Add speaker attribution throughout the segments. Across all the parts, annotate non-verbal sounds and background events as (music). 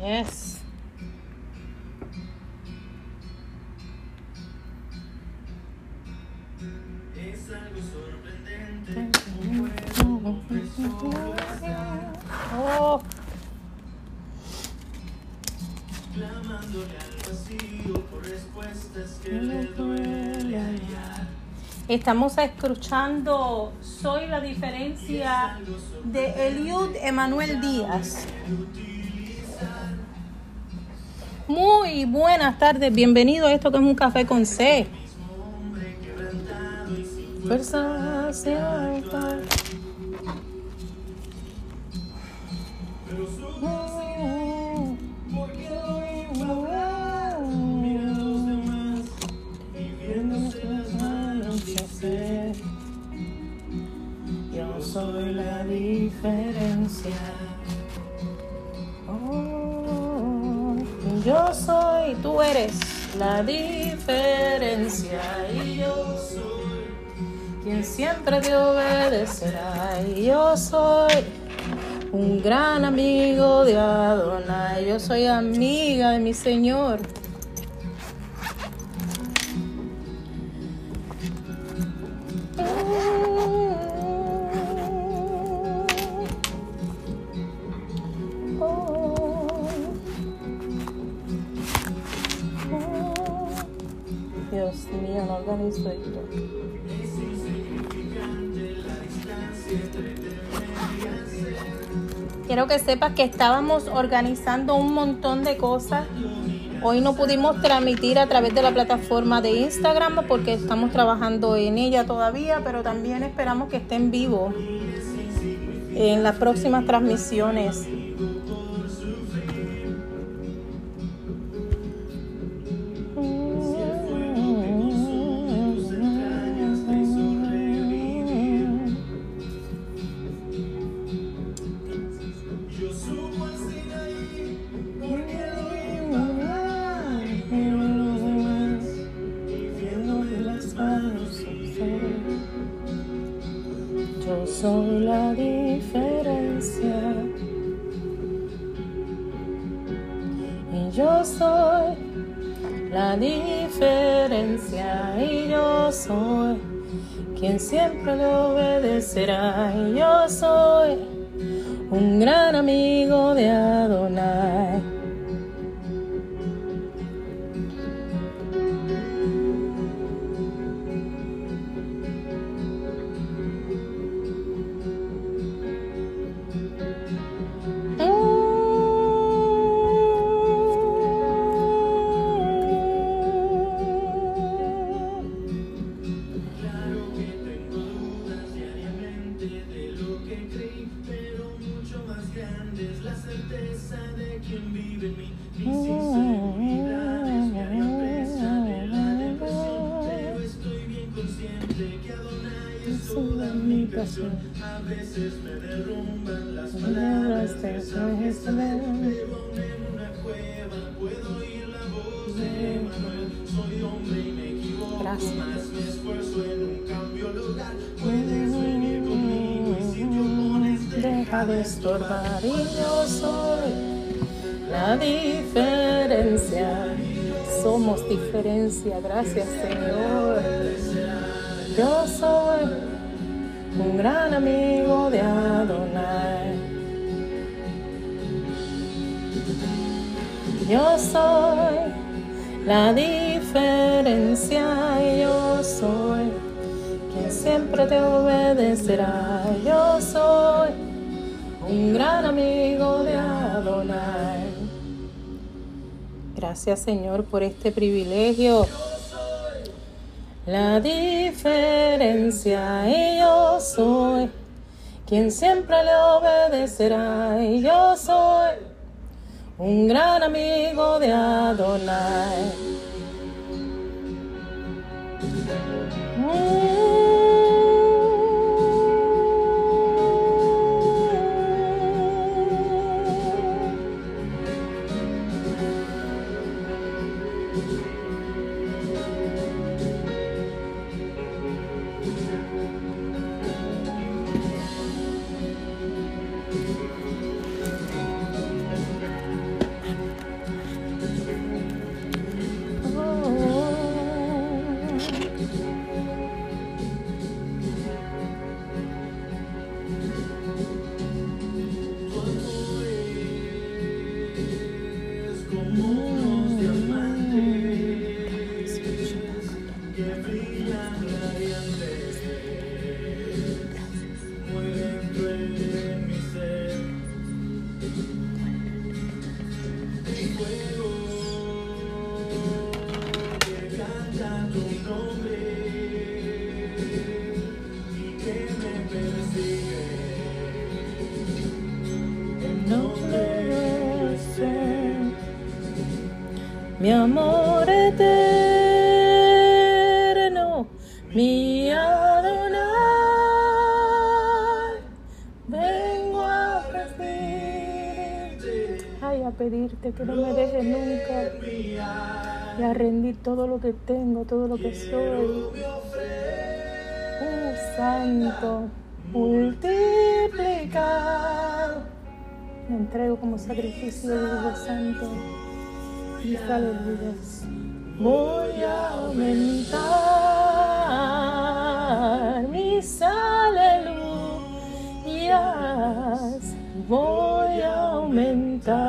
Speaker 1: Yes.
Speaker 2: Es algo sorprendente como puede un hombre solo estar
Speaker 1: Oh,
Speaker 2: clamándole al vacío por respuestas que le duele hallar.
Speaker 1: estamos escuchando Soy la diferencia de Eliud Emanuel Díaz. Muy buenas tardes, bienvenido a esto que es un café con C.
Speaker 2: Soy la
Speaker 1: la diferencia y yo soy quien siempre te obedecerá y yo soy un gran amigo de Adonai, yo soy amiga de mi Señor. Que sepas que estábamos organizando un montón de cosas. Hoy no pudimos transmitir a través de la plataforma de Instagram porque estamos trabajando en ella todavía, pero también esperamos que esté en vivo en las próximas transmisiones. Gracias Señor por este privilegio. La diferencia y yo soy quien siempre le obedecerá y yo soy un gran amigo de Adonai. Voy a aumentar mis aleluyas. Voy a aumentar.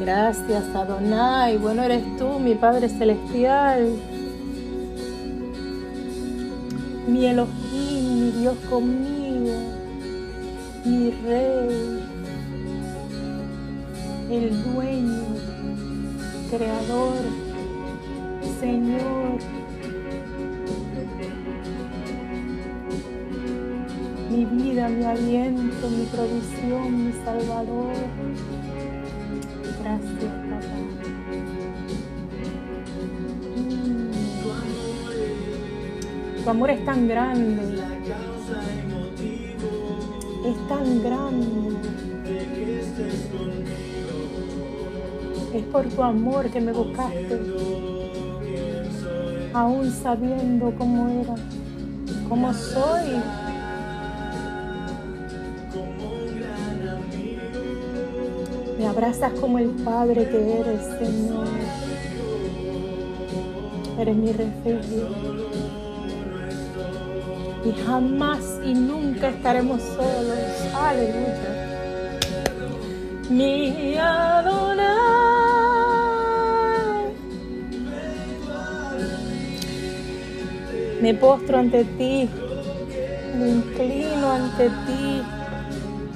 Speaker 1: Gracias, Adonai. Bueno eres tú, mi Padre Celestial. Mi Elohim, mi Dios conmigo. Mi Rey. El dueño, creador, Señor. Mi vida, mi aliento, mi provisión, mi Salvador. Gracias, papá. Mm. Tu amor es tan grande. Es tan grande. Es por tu amor que me buscaste. Aún sabiendo cómo era, cómo soy. Me abrazas como el Padre que eres, Señor. Eres mi refugio. Y jamás y nunca estaremos solos. Aleluya. Mi Adonai. Me postro ante ti. Me inclino ante ti.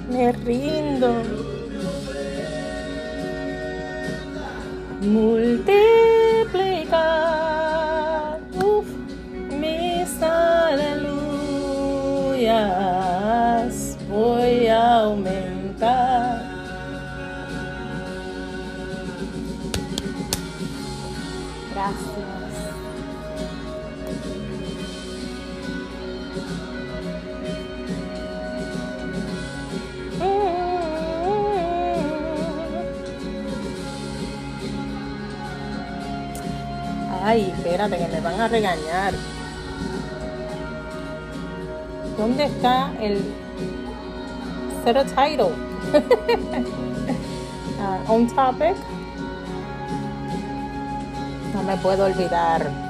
Speaker 1: Me rindo. multiplicar espérate, que me van a regañar. ¿Dónde está el set a title? (laughs) Ah, on topic. No me puedo olvidar.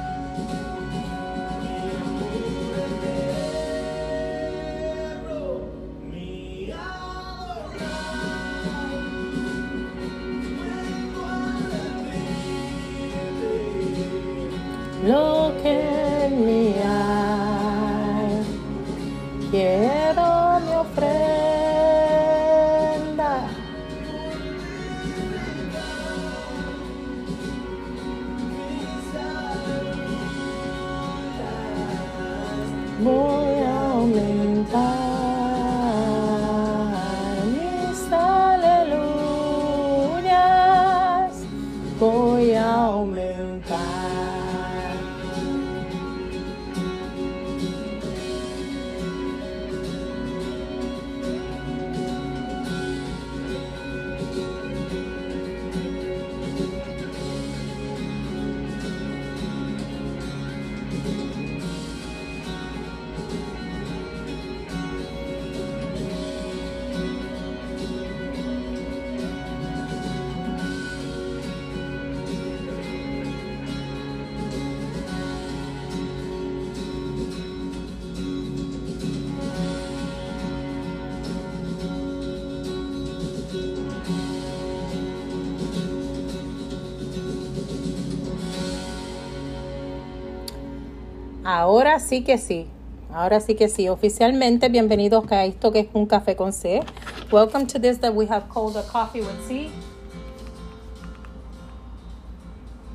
Speaker 1: Ahora sí que sí. Ahora sí que sí. Oficialmente, bienvenidos a esto que es un café con C. Welcome to this that we have called a coffee with C.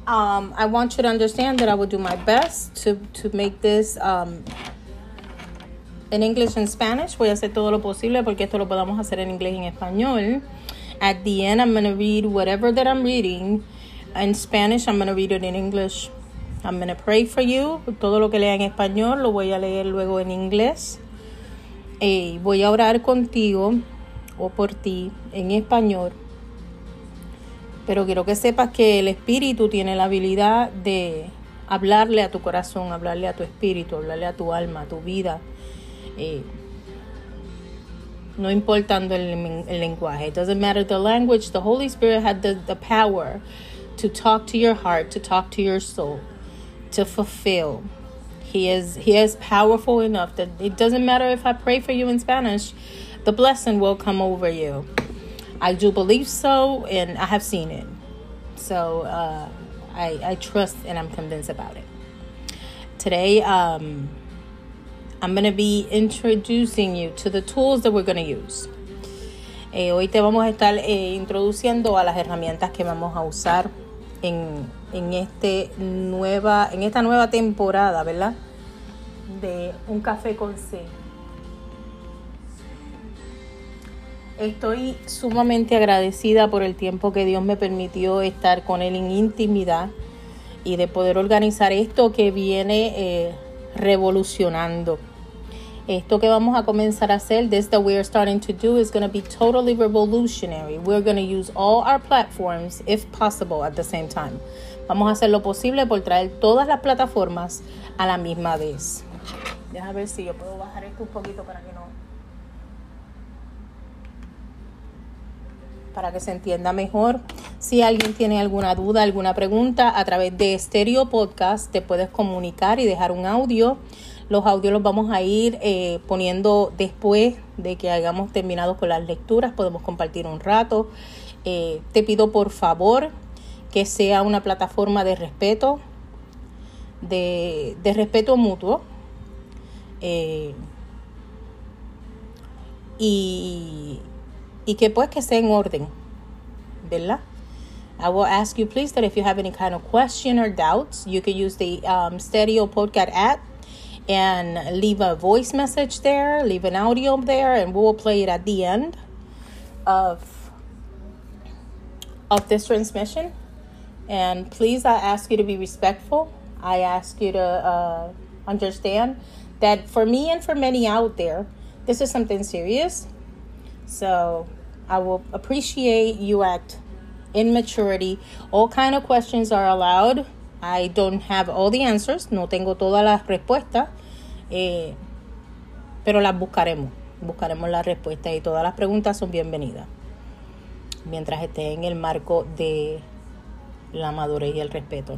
Speaker 1: Um, I want you to understand that I will do my best to to make this um, in English and Spanish. Voy a hacer todo lo posible porque esto lo podamos hacer en inglés y en español. At the end, I'm going to read whatever that I'm reading in Spanish. I'm going to read it in English. I'm to pray for you. Todo lo que lea en español lo voy a leer luego en inglés. Y voy a orar contigo o por ti en español. Pero quiero que sepas que el Espíritu tiene la habilidad de hablarle a tu corazón, hablarle a tu espíritu, hablarle a tu alma, a tu vida. Eh, no importando el, el lenguaje. It doesn't matter the language. The Holy Spirit had the, the power to talk to your heart, to talk to your soul, to fulfill. He is he is powerful enough that it doesn't matter if I pray for you in Spanish, the blessing will come over you. I do believe so, and I have seen it. So uh, I, I trust and I'm convinced about it. Today, um, I'm to be introducing you to the tools that we're to use. Eh, hoy te vamos a estar eh, introduciendo a las herramientas que vamos a usar en, en, este nueva, en esta nueva temporada, ¿verdad? De Un Café con C. Estoy sumamente agradecida por el tiempo que Dios me permitió estar con Él en intimidad y de poder organizar esto que viene eh, revolucionando. Esto que vamos a comenzar a hacer, this that we are starting to do is going to be totally revolutionary. We're going to use all our platforms if possible at the same time. Vamos a hacer lo posible por traer todas las plataformas a la misma vez. Deja ver si yo puedo bajar esto un poquito para que no para que se entienda mejor. Si alguien tiene alguna duda, alguna pregunta, a través de Stereo Podcast te puedes comunicar y dejar un audio. Los audios los vamos a ir eh, poniendo después de que hayamos terminado con las lecturas. Podemos compartir un rato. Eh, te pido por favor que sea una plataforma de respeto, de, de respeto mutuo. Eh, y y que pues que esté en orden, ¿verdad? I will ask you please that if you have any kind of question or doubts, you can use the um, Stereo Podcast app and leave a voice message there, leave an audio there, and we will play it at the end of of this transmission. And please, I ask you to be respectful. I ask you to uh, understand that for me and for many out there, this is something serious. So I will appreciate you act in maturity. All kind of questions are allowed. I don't have all the answers. No tengo todas las respuestas. Eh, pero las buscaremos. Buscaremos las respuestas y todas las preguntas son bienvenidas. Mientras esté en el marco de la madurez y el respeto.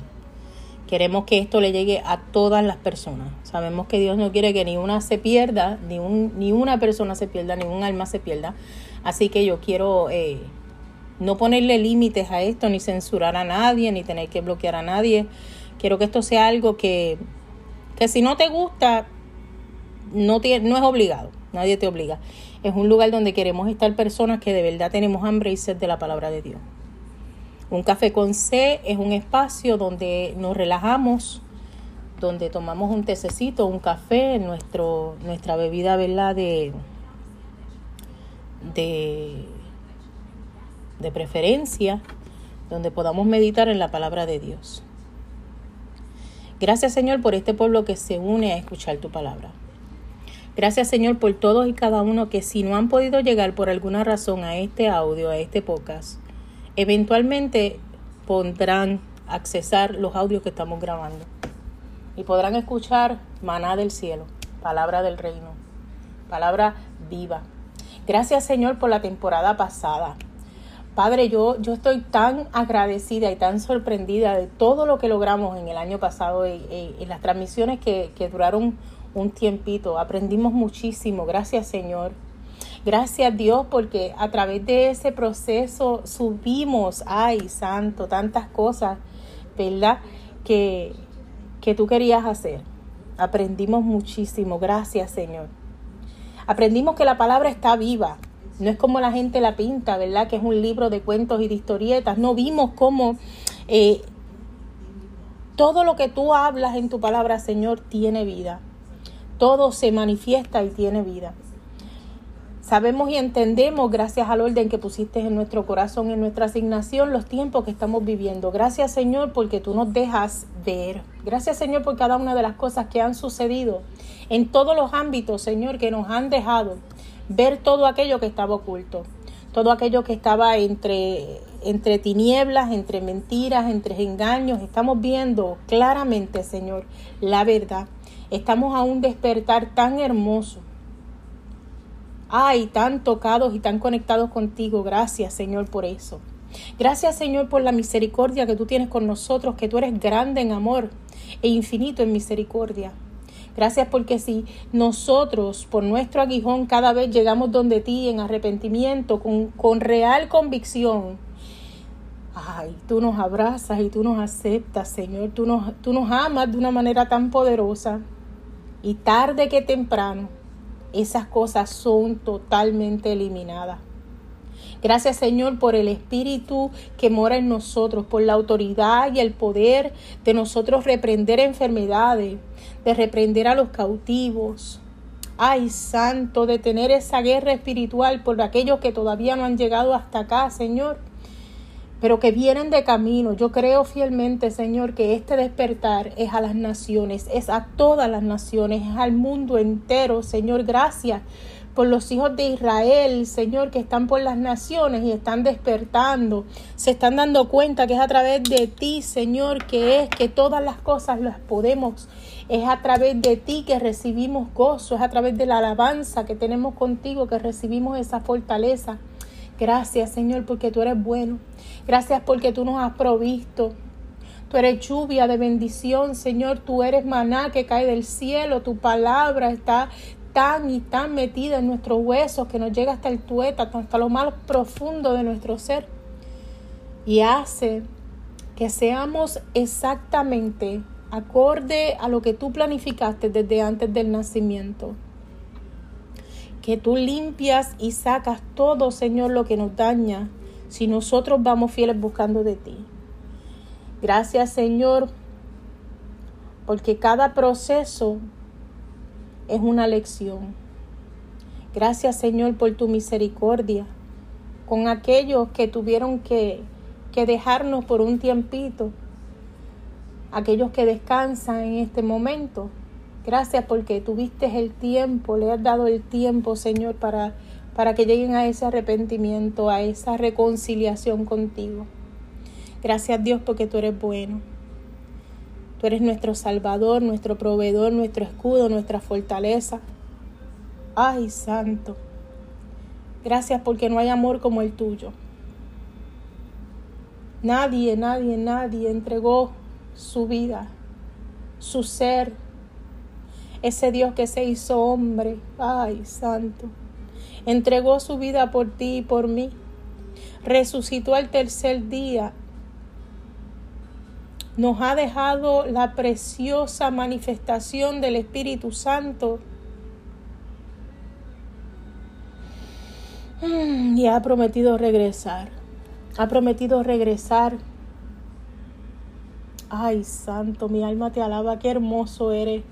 Speaker 1: Queremos que esto le llegue a todas las personas. Sabemos que Dios no quiere que ni una se pierda, ni, un, ni una persona se pierda, ni un alma se pierda. Así que yo quiero eh, no ponerle límites a esto, ni censurar a nadie, ni tener que bloquear a nadie. Quiero que esto sea algo que, que si no te gusta, no, no es obligado, nadie te obliga. Es un lugar donde queremos estar personas que de verdad tenemos hambre y sed de la palabra de Dios. Un café con C es un espacio donde nos relajamos, donde tomamos un tececito, un café, nuestro, nuestra bebida ¿verdad? De, de, de preferencia, donde podamos meditar en la palabra de Dios. Gracias Señor por este pueblo que se une a escuchar tu palabra. Gracias Señor por todos y cada uno que si no han podido llegar por alguna razón a este audio, a este podcast, eventualmente podrán accesar los audios que estamos grabando y podrán escuchar maná del cielo, palabra del reino, palabra viva. Gracias Señor por la temporada pasada. Padre, yo, yo estoy tan agradecida y tan sorprendida de todo lo que logramos en el año pasado y, las transmisiones que, que duraron un tiempito. Aprendimos muchísimo. Gracias Señor. Gracias Dios porque a través de ese proceso subimos, ay santo, tantas cosas, ¿verdad? Que, que tú querías hacer. Aprendimos muchísimo. Gracias Señor. Aprendimos que la palabra está viva. No es como la gente la pinta, ¿verdad? Que es un libro de cuentos y de historietas. No vimos cómo eh, todo lo que tú hablas en tu palabra, Señor, tiene vida todo se manifiesta y tiene vida. Sabemos y entendemos, gracias al orden que pusiste en nuestro corazón, en nuestra asignación, los tiempos que estamos viviendo. Gracias Señor porque tú nos dejas ver. Gracias Señor por cada una de las cosas que han sucedido en todos los ámbitos, Señor, que nos han dejado ver todo aquello que estaba oculto. Todo aquello que estaba entre, entre tinieblas, entre mentiras, entre engaños. Estamos viendo claramente, Señor, la verdad. Estamos a un despertar tan hermoso ay, tan tocados y tan conectados contigo. Gracias, Señor, por eso. Gracias, Señor, por la misericordia que tú tienes con nosotros, que tú eres grande en amor e infinito en misericordia. Gracias porque si nosotros por nuestro aguijón cada vez llegamos donde ti en arrepentimiento, con, con real convicción, ay, tú nos abrazas y tú nos aceptas, Señor, tú nos, tú nos amas de una manera tan poderosa y tarde que temprano esas cosas son totalmente eliminadas. Gracias Señor por el Espíritu que mora en nosotros, por la autoridad y el poder de nosotros reprender enfermedades, de reprender a los cautivos. Ay, Santo, de tener esa guerra espiritual por aquellos que todavía no han llegado hasta acá, Señor pero que vienen de camino. Yo creo fielmente, Señor, que este despertar es a las naciones, es a todas las naciones, es al mundo entero. Señor, gracias por los hijos de Israel, Señor, que están por las naciones y están despertando. Se están dando cuenta que es a través de ti, Señor, que es que todas las cosas las podemos. Es a través de ti que recibimos gozo, es a través de la alabanza que tenemos contigo que recibimos esa fortaleza. Gracias, Señor, porque tú eres bueno. Gracias porque tú nos has provisto. Tú eres lluvia de bendición, Señor. Tú eres maná que cae del cielo. Tu palabra está tan y tan metida en nuestros huesos que nos llega hasta el tueta, hasta lo más profundo de nuestro ser. Y hace que seamos exactamente acorde a lo que tú planificaste desde antes del nacimiento que tú limpias y sacas todo, Señor, lo que nos daña, si nosotros vamos fieles buscando de ti. Gracias, Señor, porque cada proceso es una lección. Gracias, Señor, por tu misericordia con aquellos que tuvieron que, que dejarnos por un tiempito, aquellos que descansan en este momento. Gracias porque tuviste el tiempo, le has dado el tiempo, Señor, para, para que lleguen a ese arrepentimiento, a esa reconciliación contigo. Gracias Dios porque tú eres bueno. Tú eres nuestro Salvador, nuestro proveedor, nuestro escudo, nuestra fortaleza. Ay, Santo. Gracias porque no hay amor como el tuyo. Nadie, nadie, nadie entregó su vida, su ser, ese Dios que se hizo hombre, ay santo, entregó su vida por ti y por mí, resucitó al tercer día, nos ha dejado la preciosa manifestación del Espíritu Santo y ha prometido regresar, ha prometido regresar. Ay, santo, mi alma te alaba, qué hermoso eres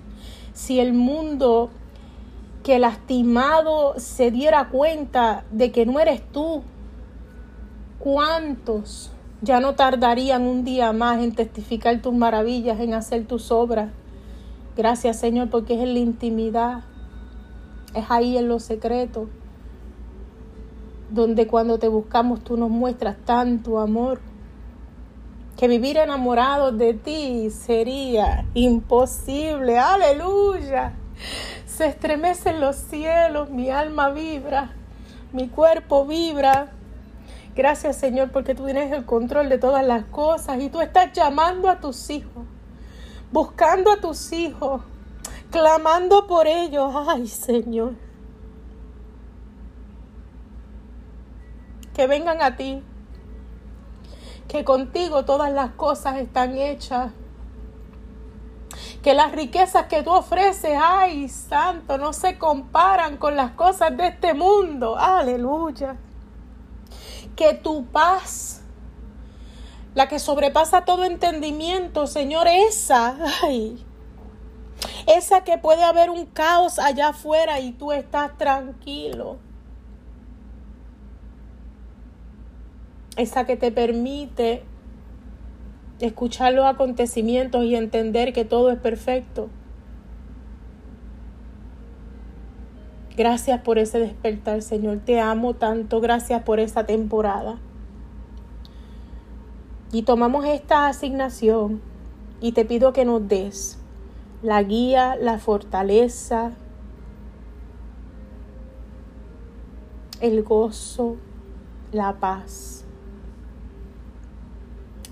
Speaker 1: si el mundo que lastimado se diera cuenta de que no eres tú, ¿cuántos ya no tardarían un día más en testificar tus maravillas, en hacer tus obras? Gracias Señor, porque es en la intimidad, es ahí en lo secreto, donde cuando te buscamos tú nos muestras tanto amor que vivir enamorado de ti sería imposible. Aleluya. Se estremecen los cielos, mi alma vibra, mi cuerpo vibra. Gracias Señor porque tú tienes el control de todas las cosas y tú estás llamando a tus hijos, buscando a tus hijos, clamando por ellos. Ay Señor. Que vengan a ti que contigo todas las cosas están hechas. Que las riquezas que tú ofreces, ay, santo, no se comparan con las cosas de este mundo. Aleluya. Que tu paz, la que sobrepasa todo entendimiento, Señor, esa, ay, Esa que puede haber un caos allá afuera y tú estás tranquilo. Esa que te permite escuchar los acontecimientos y entender que todo es perfecto. Gracias por ese despertar, Señor. Te amo tanto. Gracias por esta temporada. Y tomamos esta asignación y te pido que nos des la guía, la fortaleza, el gozo, la paz,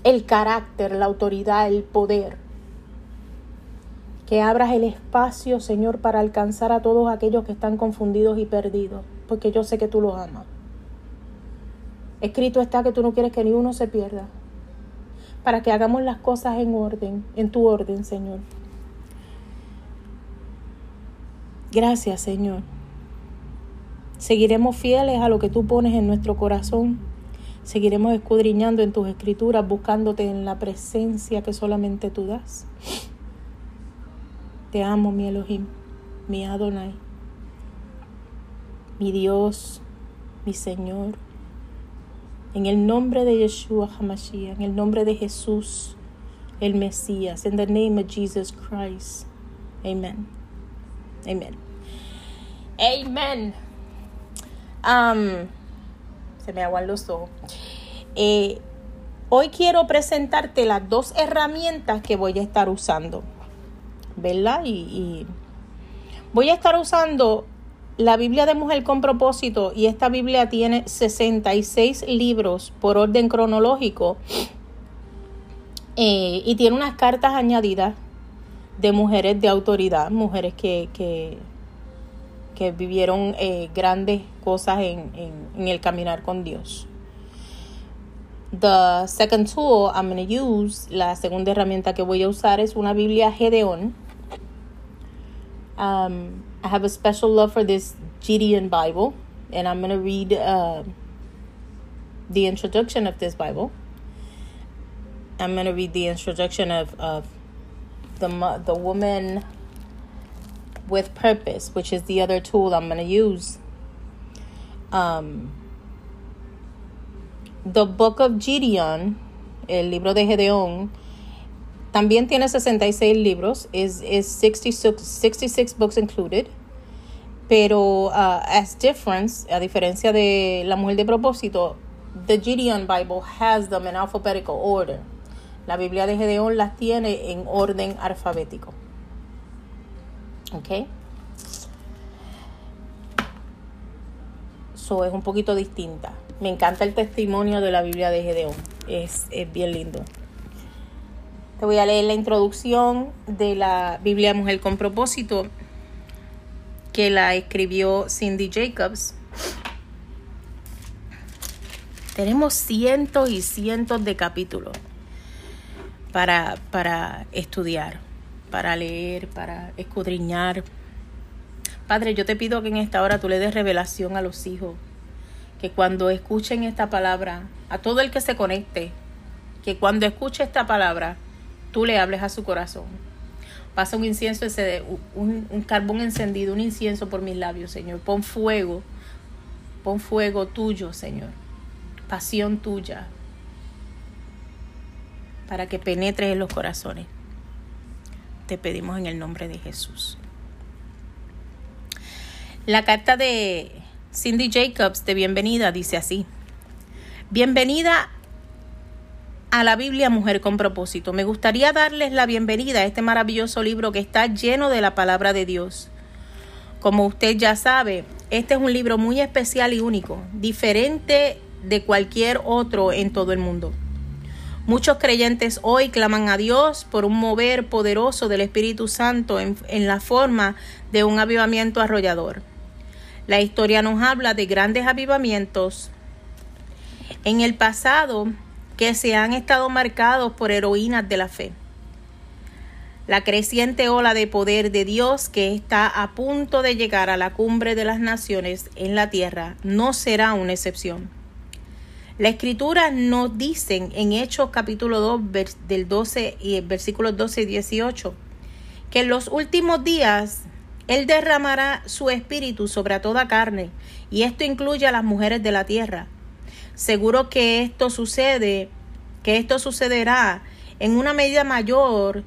Speaker 1: el carácter, la autoridad, el poder. Que abras el espacio, Señor, para alcanzar a todos aquellos que están confundidos y perdidos, porque yo sé que tú los amas. Escrito está que tú no quieres que ni uno se pierda, para que hagamos las cosas en orden, en tu orden, Señor. Gracias, Señor. Seguiremos fieles a lo que tú pones en nuestro corazón. Seguiremos escudriñando en tus escrituras, buscándote en la presencia que solamente tú das. Te amo, mi Elohim, mi Adonai, mi Dios, mi Señor. En el nombre de Yeshua HaMashiach, en el nombre de Jesús, el Mesías, in the name of Jesus Christ. Amen. Amen. Amen. Um, se me aguan los ojos. Eh, hoy quiero presentarte las dos herramientas que voy a estar usando. ¿Verdad? Y, voy a estar usando la Biblia de Mujer con propósito y esta Biblia tiene 66 libros por orden cronológico eh, y tiene unas cartas añadidas de mujeres de autoridad, mujeres que, que, que vivieron eh, grandes cosas en, en, en, el caminar con Dios. The second tool I'm going to use, la segunda herramienta que voy a usar es una Biblia Gedeón. Um, I have a special love for this Gideon Bible, and I'm going to read uh, the introduction of this Bible. I'm going to read the introduction of, of the, the woman with purpose, which is the other tool I'm going to use. Um, the book of Gideon, el libro de Gedeón, También tiene 66 libros, is, is 66, 66 books included. Pero uh, as difference, a diferencia de La Mujer de Propósito, the Gideon Bible has them in alphabetical order. La Biblia de Gedeón las tiene en orden alfabético. ¿Ok? So es un poquito distinta. Me encanta el testimonio de la Biblia de Gedeón. Es, es bien lindo. Te voy a leer la introducción de la Biblia Mujer con propósito que la escribió Cindy Jacobs. Tenemos cientos y cientos de capítulos para, para estudiar, para leer, para escudriñar. Padre, yo te pido que en esta hora tú le des revelación a los hijos, que cuando escuchen esta palabra, a todo el que se conecte, que cuando escuche esta palabra, tú le hables a su corazón. Pasa un incienso, un, un carbón encendido, un incienso por mis labios, Señor. Pon fuego, pon fuego tuyo, Señor. Pasión tuya, para que penetres en los corazones. Te pedimos en el nombre de Jesús. La carta de Cindy Jacobs de bienvenida dice así. Bienvenida a la Biblia Mujer con propósito. Me gustaría darles la bienvenida a este maravilloso libro que está lleno de la palabra de Dios. Como usted ya sabe, este es un libro muy especial y único, diferente de cualquier otro en todo el mundo. Muchos creyentes hoy claman a Dios por un mover poderoso del Espíritu Santo en, en, la forma de un avivamiento arrollador. La historia nos habla de grandes avivamientos. En el pasado, que se han estado marcados por heroínas de la fe. La creciente ola de poder de Dios que está a punto de llegar a la cumbre de las naciones en la tierra no será una excepción. La escritura nos dice en Hechos capítulo 2 del 12 y versículos 12 y 18 que en los últimos días Él derramará su espíritu sobre toda carne, y esto incluye a las mujeres de la tierra. Seguro que esto sucede, que esto sucederá en una medida mayor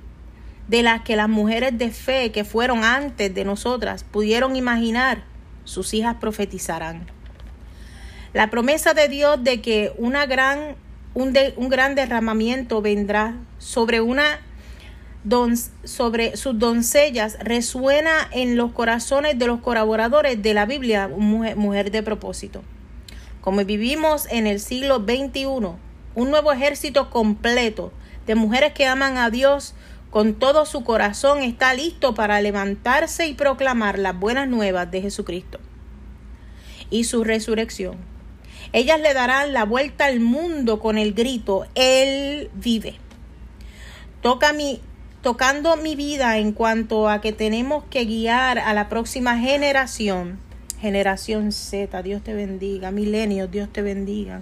Speaker 1: de la que las mujeres de fe que fueron antes de nosotras pudieron imaginar. Sus hijas profetizarán. La promesa de Dios de que una gran, un, un gran derramamiento vendrá sobre una sobre sus doncellas resuena en los corazones de los colaboradores de la Biblia, mujer, mujer de propósito. Como vivimos en el siglo XXI, un nuevo ejército completo de mujeres que aman a Dios con todo su corazón está listo para levantarse y proclamar las buenas nuevas de Jesucristo y su resurrección. Ellas le darán la vuelta al mundo con el grito, Él vive. Toca mi, tocando mi vida en cuanto a que tenemos que guiar a la próxima generación. Generación Z, Dios te bendiga. Milenios, Dios te bendiga.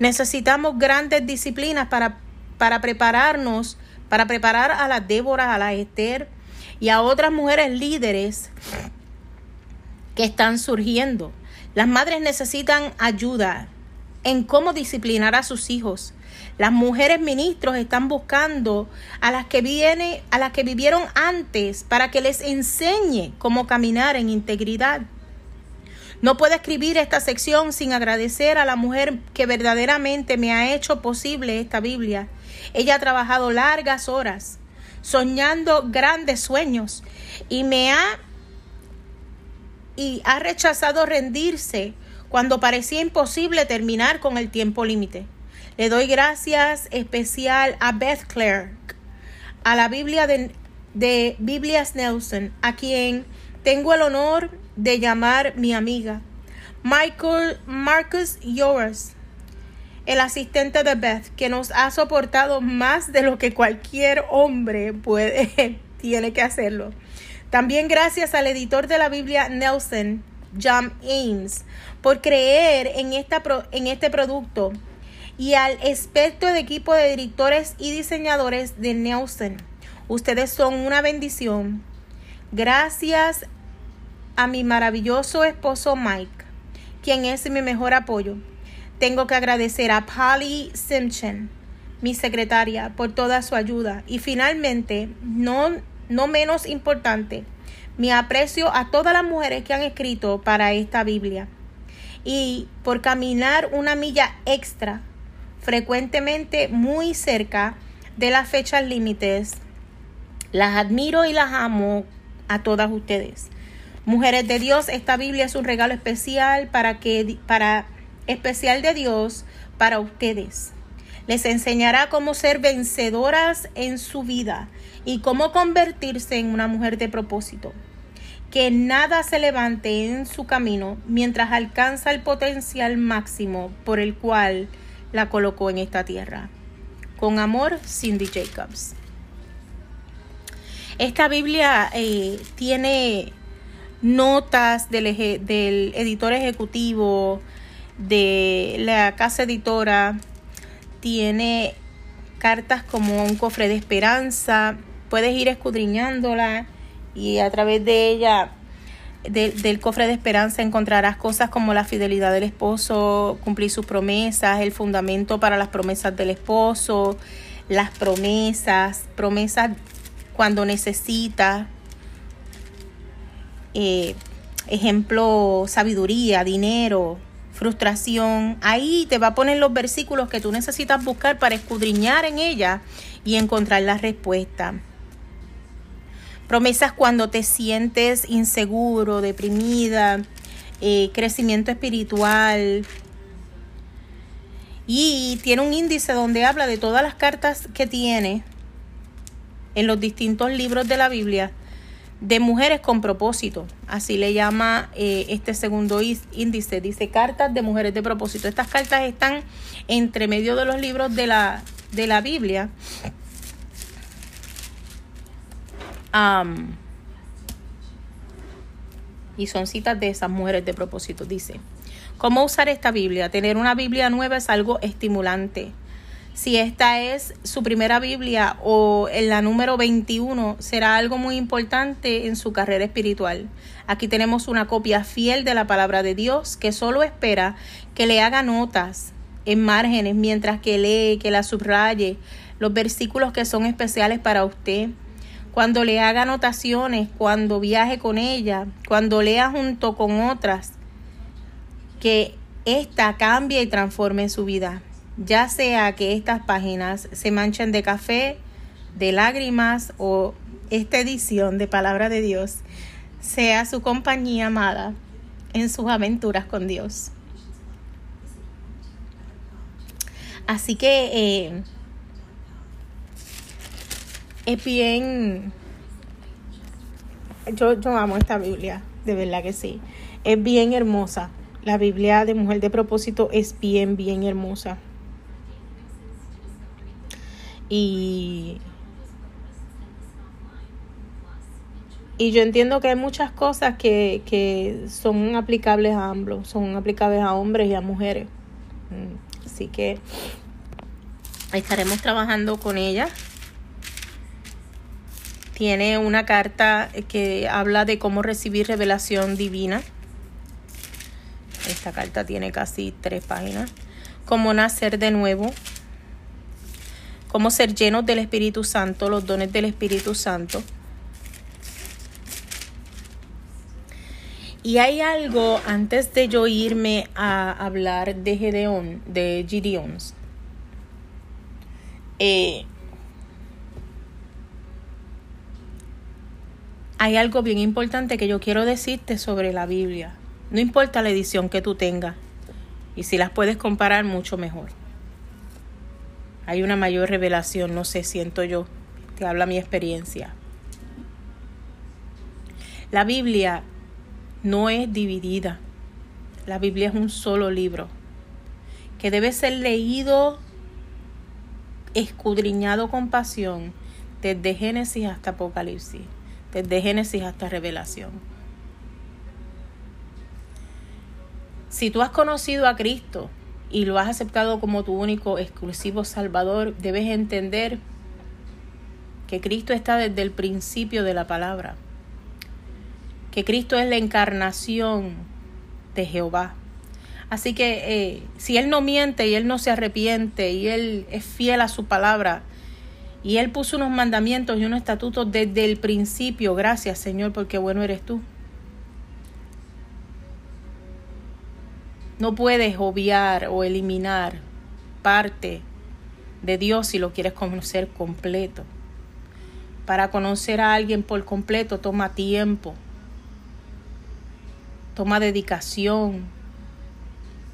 Speaker 1: Necesitamos grandes disciplinas para, para prepararnos, para preparar a las Débora, a la Esther y a otras mujeres líderes que están surgiendo. Las madres necesitan ayuda en cómo disciplinar a sus hijos. Las mujeres ministros están buscando a las que viene, a las que vivieron antes para que les enseñe cómo caminar en integridad. No puedo escribir esta sección sin agradecer a la mujer que verdaderamente me ha hecho posible esta Biblia. Ella ha trabajado largas horas, soñando grandes sueños y me ha y ha rechazado rendirse cuando parecía imposible terminar con el tiempo límite. Le doy gracias especial a Beth Clark, a la Biblia de, de Biblias Nelson, a quien tengo el honor de llamar mi amiga. Michael Marcus Yours, el asistente de Beth, que nos ha soportado más de lo que cualquier hombre puede, (laughs) tiene que hacerlo. También gracias al editor de la Biblia Nelson, John Ames, por creer en, esta en este producto y al experto de equipo de directores y diseñadores de Nelson. Ustedes son una bendición. Gracias a mi maravilloso esposo Mike, quien es mi mejor apoyo. Tengo que agradecer a Polly Simpson, mi secretaria, por toda su ayuda. Y finalmente, no no menos importante, mi aprecio a todas las mujeres que han escrito para esta Biblia y por caminar una milla extra, frecuentemente muy cerca de las fechas límites. Las admiro y las amo a todas ustedes. Mujeres de Dios, esta Biblia es un regalo especial para que para especial de Dios para ustedes. Les enseñará cómo ser vencedoras en su vida y cómo convertirse en una mujer de propósito. Que nada se levante en su camino mientras alcanza el potencial máximo por el cual la colocó en esta tierra. Con amor, Cindy Jacobs. Esta Biblia eh, tiene notas del, del editor ejecutivo, de la casa editora, tiene cartas como un cofre de esperanza, puedes ir escudriñándola y a través de ella, del cofre de esperanza, encontrarás cosas como la fidelidad del esposo, cumplir sus promesas, el fundamento para las promesas del esposo, las promesas, promesas cuando necesita, eh, ejemplo, sabiduría, dinero, frustración. Ahí te va a poner los versículos que tú necesitas buscar para escudriñar en ella y encontrar la respuesta. Promesas cuando te sientes inseguro, deprimida, eh, crecimiento espiritual. Y tiene un índice donde habla de todas las cartas que tiene en los distintos libros de la Biblia de mujeres con propósito. Así le llama eh, este segundo índice. Dice cartas de mujeres de propósito. Estas cartas están entre medio de los libros de la, de la Biblia y son citas de esas mujeres de propósito. Dice, ¿cómo usar esta Biblia? Tener una Biblia nueva es algo estimulante. Si esta es su primera Biblia o en la número 21, será algo muy importante en su carrera espiritual. Aquí tenemos una copia fiel de la palabra de Dios que solo espera que le haga notas en márgenes mientras que lee, que la subraye, los versículos que son especiales para usted. Cuando le haga anotaciones, cuando viaje con ella, cuando lea junto con otras, que ésta cambie y transforme su vida ya sea que estas páginas se manchen de café, de lágrimas o esta edición de Palabra de Dios sea su compañía amada en sus aventuras con Dios. Así que eh, es bien, yo, yo amo esta Biblia, de verdad que sí, es bien hermosa. La Biblia de Mujer de Propósito es bien, bien hermosa. Y, yo entiendo que hay muchas cosas que, son aplicables a ambos, son aplicables a hombres y a mujeres. Mm, así que estaremos trabajando con ella. Tiene una carta que habla de cómo recibir revelación divina. Esta carta tiene casi tres páginas. Cómo nacer de nuevo cómo ser llenos del Espíritu Santo, los dones del Espíritu Santo. Y hay algo antes de yo irme a hablar de Gedeón, de Gideons. Eh, hay algo bien importante que yo quiero decirte sobre la Biblia. No importa la edición que tú tengas. Y si las puedes comparar, mucho mejor hay una mayor revelación, no sé, siento yo, te habla mi experiencia. La Biblia no es dividida, la Biblia es un solo libro que debe ser leído, escudriñado con pasión, desde Génesis hasta Apocalipsis, desde Génesis hasta Revelación. Si tú has conocido a Cristo, y lo has aceptado como tu único exclusivo Salvador, debes entender que Cristo está desde el principio de la palabra, que Cristo es la encarnación de Jehová. Así que eh, si Él no miente y Él no se arrepiente y Él es fiel a su palabra y Él puso unos mandamientos y unos estatutos desde el principio, gracias Señor porque bueno eres tú. No puedes obviar o eliminar parte de Dios si lo quieres conocer completo. Para conocer a alguien por completo toma tiempo, toma dedicación.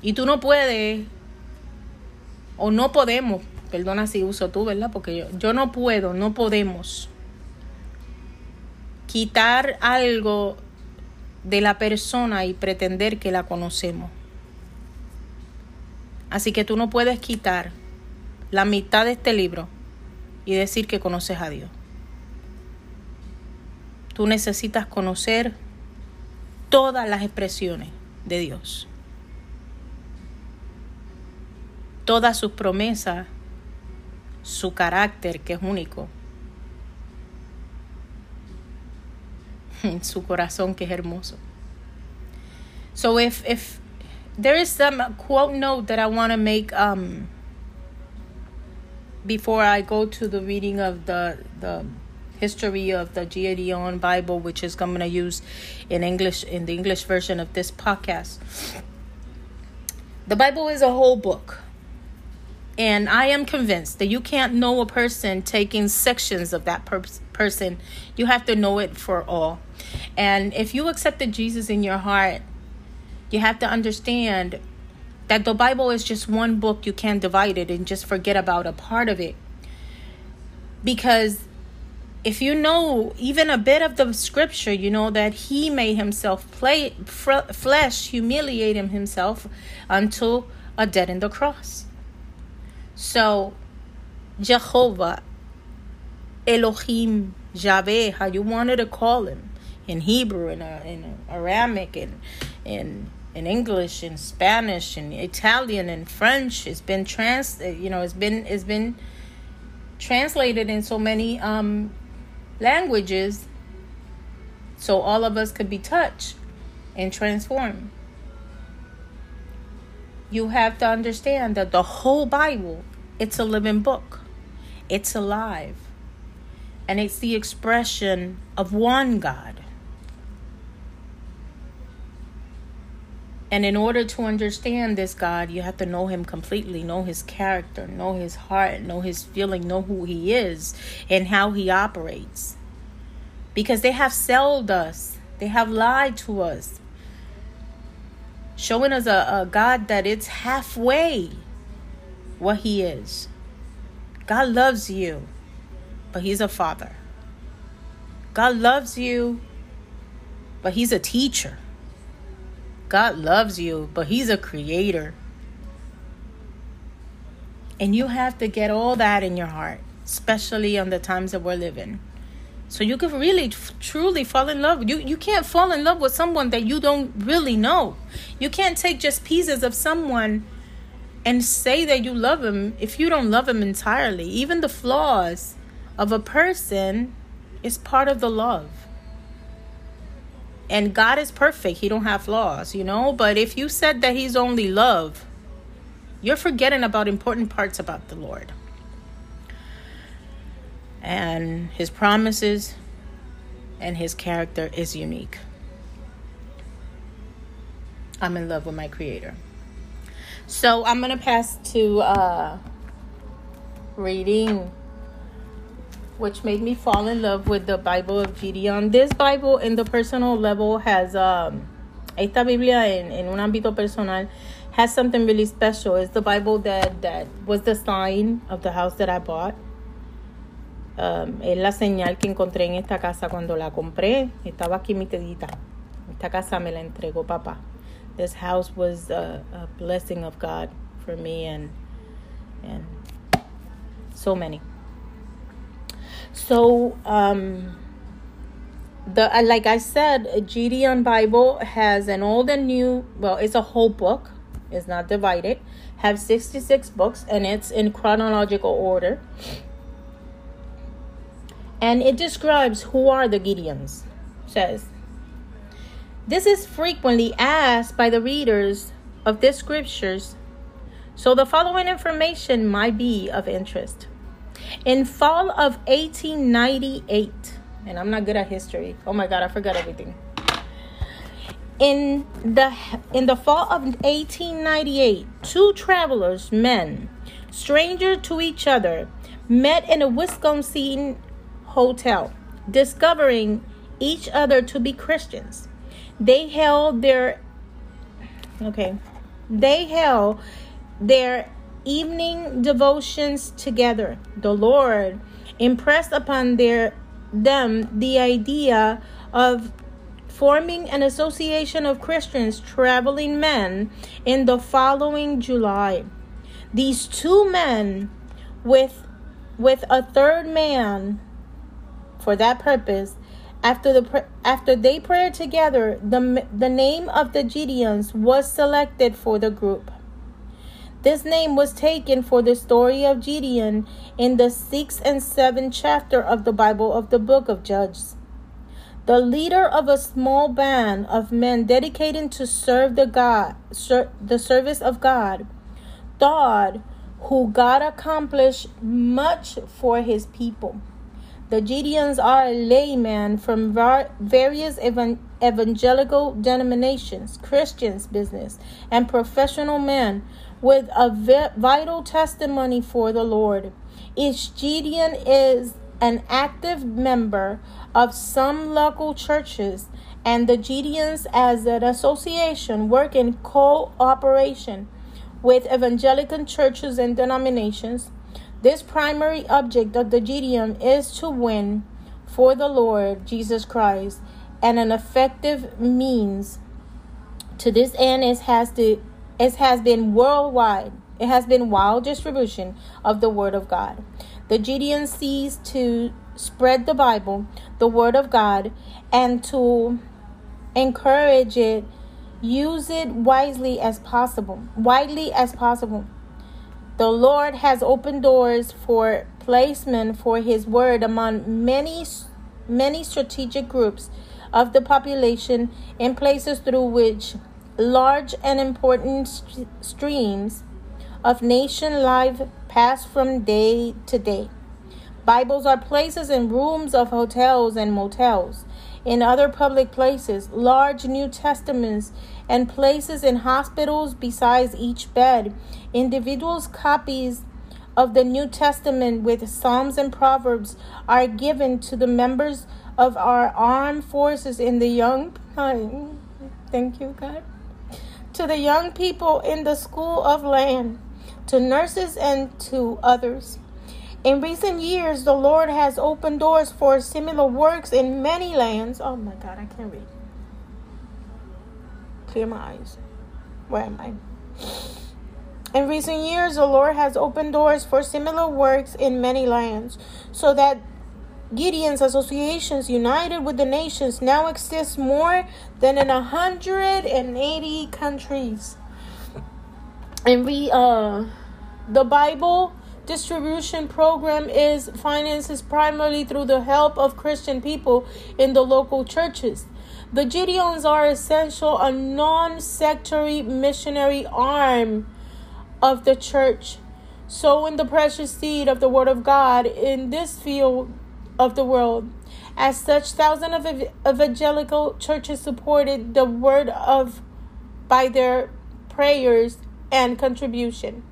Speaker 1: Y tú no puedes, o no podemos, perdona si uso tú, ¿verdad? Porque yo, yo no puedo, no podemos quitar algo de la persona y pretender que la conocemos. Así que tú no puedes quitar la mitad de este libro y decir que conoces a Dios. Tú necesitas conocer todas las expresiones de Dios. Todas sus promesas, su carácter que es único, (laughs) su corazón que es hermoso. So if if there is some quote note that I want to make um, before I go to the reading of the the history of the Gideon Bible, which is going to use in English in the English version of this podcast. The Bible is a whole book. And I am convinced that you can't know a person taking sections of that per- person. You have to know it for all. And if you accepted Jesus in your heart you have to understand that the Bible is just one book. You can't divide it and just forget about a part of it. Because if you know even a bit of the scripture, you know that he made himself play f- flesh, humiliate him himself until a dead in the cross. So, Jehovah, Elohim, Yahweh, how you wanted to call him in Hebrew and in, in Aramaic and in in English, in Spanish, in Italian, and French. It's been trans, you know, it's been it's been translated in so many um, languages, so all of us could be touched and transformed. You have to understand that the whole Bible, it's a living book. It's alive. And it's the expression of one God. And in order to understand this God, you have to know Him completely, know His character, know His heart, know His feeling, know who He is, and how He operates. Because they have sold us, they have lied to us, showing us a, a God that it's halfway what He is. God loves you, but He's a father. God loves you, but He's a teacher. God loves you, but He's a creator. And you have to get all that in your heart, especially on the times that we're living. So you can really truly fall in love. You you can't fall in love with someone that you don't really know. You can't take just pieces of someone and say that you love him if you don't love him entirely. Even the flaws of a person is part of the love and God is perfect. He don't have flaws, you know? But if you said that he's only love, you're forgetting about important parts about the Lord. And his promises and his character is unique. I'm in love with my creator. So I'm going to pass to uh reading which made me fall in love with the Bible of Gideon. This Bible, in the personal level, has um, esta Biblia en, en un ámbito personal has something really special. It's the Bible that that was the sign of the house that I bought. Um, es la señal que encontré en esta casa cuando la compré. Estaba aquí mi tedita. Esta casa me la entregó papá. This house was a, a blessing of God for me and and so many. So, um, the uh, like I said, Gideon Bible has an old and new. Well, it's a whole book. It's not divided. Have sixty six books, and it's in chronological order. And it describes who are the Gideons. Says this is frequently asked by the readers of the scriptures, so the following information might be of interest. In fall of 1898, and I'm not good at history. Oh my god, I forgot everything. In the in the fall of 1898, two travelers, men, stranger to each other, met in a Wisconsin hotel, discovering each other to be Christians. They held their okay, they held their evening devotions together. The Lord impressed upon their them the idea of forming an association of Christians traveling men in the following July. These two men with with a third man for that purpose after the after they prayed together the the name of the Gideons was selected for the group this name was taken for the story of Gideon in the sixth and seventh chapter of the Bible of the book of Judges. The leader of a small band of men dedicated to serve the God, ser- the service of God, thought who God accomplished much for his people. The Gideons are a layman from var- various evan- evangelical denominations, Christians, business, and professional men with a vital testimony for the Lord. Each Gideon is an active member of some local churches, and the Gideons as an association work in cooperation with evangelical churches and denominations. This primary object of the Gideon is to win for the Lord Jesus Christ, and an effective means to this end is has to it has been worldwide. It has been wild distribution of the Word of God. The Gideon sees to spread the Bible, the Word of God, and to encourage it Use it wisely as possible, widely as possible. The Lord has opened doors for placement for his word among many many strategic groups of the population in places through which large and important st- streams of nation life pass from day to day. Bibles are places in rooms of hotels and motels in other public places, large New Testaments, and places in hospitals besides each bed. Individuals' copies of the New Testament with Psalms and Proverbs are given to the members of our armed forces in the young (laughs) thank you God to the young people in the school of land to nurses and to others in recent years, the Lord has opened doors for similar works in many lands. Oh my God, I can't read. Clear my eyes. Where am I? In recent years, the Lord has opened doors for similar works in many lands, so that Gideon's associations united with the nations now exist more than in 180 countries. And we, uh, the Bible distribution program is finances primarily through the help of Christian people in the local churches. The Gideons are essential a non-sectary missionary arm of the church, sowing the precious seed of the word of God in this field of the world. As such, thousands of evangelical churches supported the word of by their prayers and contribution.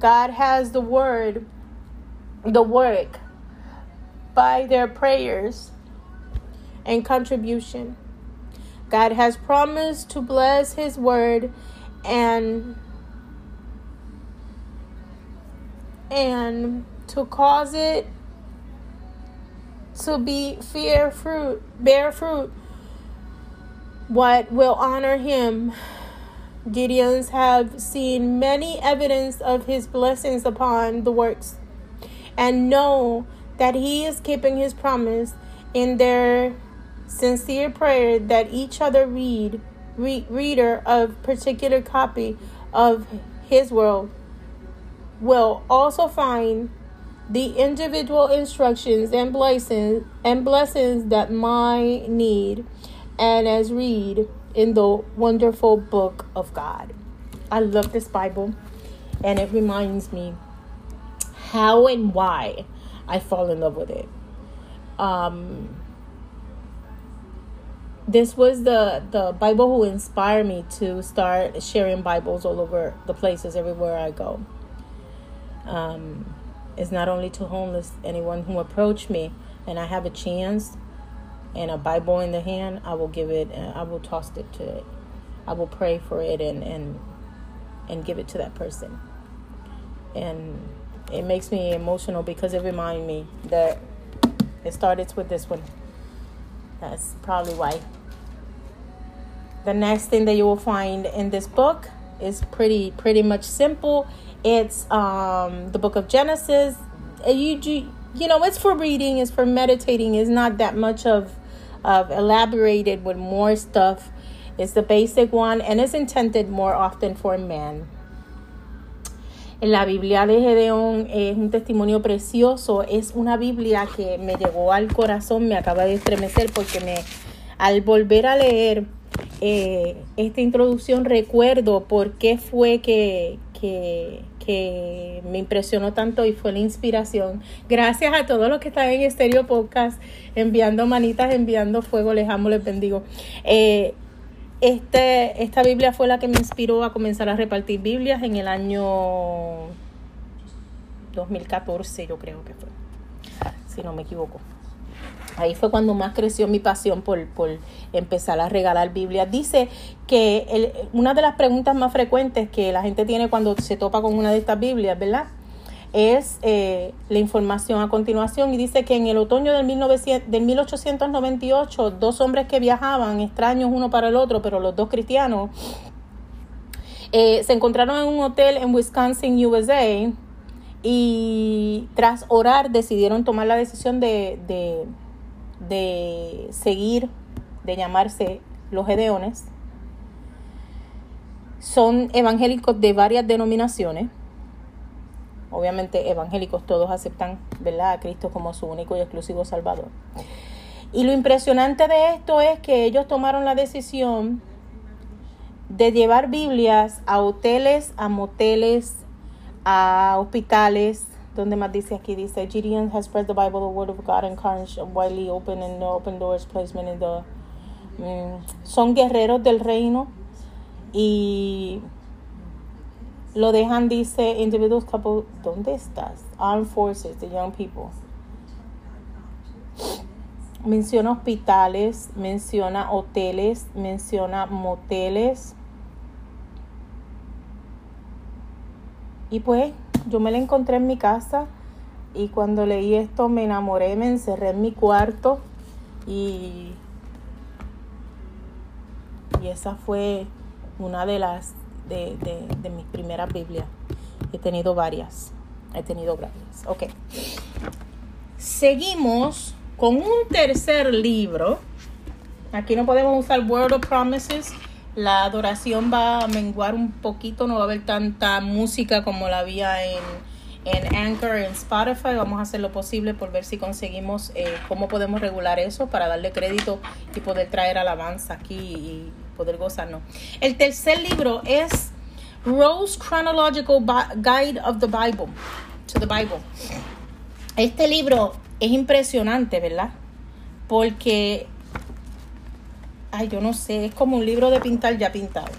Speaker 1: God has the word, the work by their prayers and contribution. God has promised to bless his word and and to cause it to be fear fruit bear fruit. What will honor him? Gideons have seen many evidence of his blessings upon the works and know that he is keeping his promise in their sincere prayer that each other read re- reader of particular copy of his world will also find the individual instructions and blessings and blessings that my need and as read in the wonderful book of God. I love this Bible and it reminds me how and why I fall in love with it. Um, this was the the Bible who inspired me to start sharing Bibles all over the places everywhere I go. Um, it's not only to homeless anyone who approach me and I have a chance and a Bible in the hand, I will give it. Uh, I will toss it to it. I will pray for it and and and give it to that person. And it makes me emotional because it reminds me that it started with this one. That's probably why. The next thing that you will find in this book is pretty pretty much simple. It's um, the book of Genesis. You, you you know it's for reading, it's for meditating. It's not that much of of elaborated with more stuff. It's the basic one and it's intended more often for men. La Biblia de Gedeón es un testimonio precioso, es una Biblia que me llegó al corazón, me acaba de estremecer porque me, al volver a leer eh, esta introducción recuerdo por qué fue que, me impresionó tanto y fue la inspiración. Gracias a todos los que están en Estéreo Podcast, enviando manitas, enviando fuego, les amo, les bendigo. Eh, este, esta Biblia fue la que me inspiró a comenzar a repartir Biblias en el año 2014, yo creo que fue, si no me equivoco. Ahí fue cuando más creció mi pasión por, por empezar a regalar Biblias. Dice que una de las preguntas más frecuentes que la gente tiene cuando se topa con una de estas Biblias, ¿verdad? Es eh, la información a continuación y dice que en el otoño del, 1900, del 1898 dos hombres que viajaban, extraños uno para el otro, pero los dos cristianos, eh, se encontraron en un hotel en Wisconsin, USA, y tras orar decidieron tomar la decisión de, de de seguir, de llamarse los Gedeones. son evangélicos de varias denominaciones. Obviamente evangélicos todos aceptan ¿verdad? a Cristo como su único y exclusivo Salvador. Y lo impresionante de esto es que ellos tomaron la decisión de llevar Biblias a hoteles, a moteles, a hospitales, donde más dice aquí, dice, Gideon has spread the Bible, the word of God, encouraged widely open and open doors placement in the... Mm, son guerreros del reino y lo dejan, dice, individuals, couple, ¿dónde estás? Armed Forces, the young people. Menciona hospitales, menciona hoteles, menciona moteles. Y pues yo me la encontré en mi casa y cuando leí esto me enamoré, me encerré en mi cuarto y, y esa fue una de las de, de, mis primeras Biblias. He tenido varias. He tenido varias. Ok. Seguimos con un tercer libro. Aquí no podemos usar Word of Promises. La adoración va a menguar un poquito, no va a haber tanta música como la había en, en Anchor, en Spotify. Vamos a hacer lo posible por ver si conseguimos eh, cómo podemos regular eso para darle crédito y poder traer alabanza aquí poder gozarnos. El tercer libro es Rose Chronological Guide of the Bible, to the Bible. Este libro es impresionante, ¿verdad? Porque, ay, yo no sé, es como un libro de pintar ya pintado.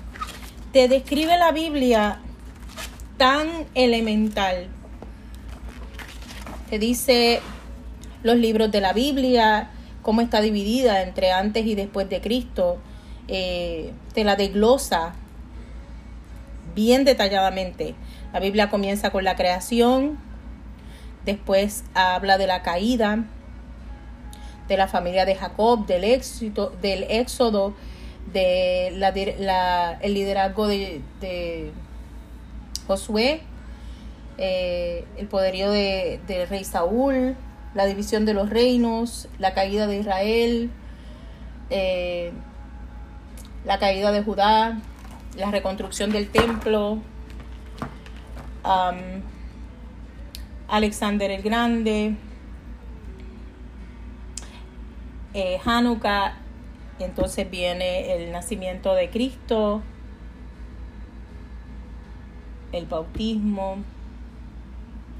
Speaker 1: Te describe la Biblia tan elemental. Te dice los libros de la Biblia, cómo está dividida entre antes y después de Cristo eh, te la desglosa bien detalladamente. La Biblia comienza con la creación, después habla de la caída, de la familia de Jacob, del éxito, del éxodo, de la, el liderazgo de, Josué, eh, el poderío del de rey Saúl, la división de los reinos, la caída de Israel, eh, la caída de Judá, la reconstrucción del templo, Alexander el Grande, eh, Hanukkah, entonces viene el nacimiento de Cristo, el bautismo,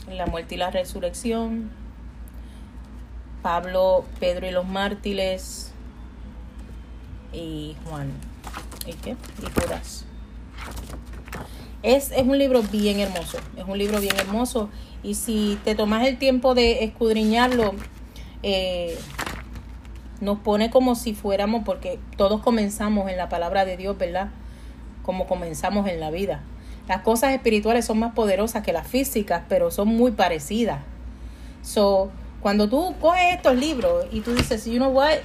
Speaker 1: la muerte y la resurrección, Pablo, Pedro y los mártires y Juan. ¿Y qué? Y. Es, es un libro bien hermoso, es un libro bien hermoso y si te tomas el tiempo de escudriñarlo, eh, nos pone como si fuéramos, porque todos comenzamos en la palabra de Dios, ¿verdad? Como comenzamos en la vida. Las cosas espirituales son más poderosas que las físicas, pero son muy parecidas. So, cuando tú coges estos libros y tú dices, you know what,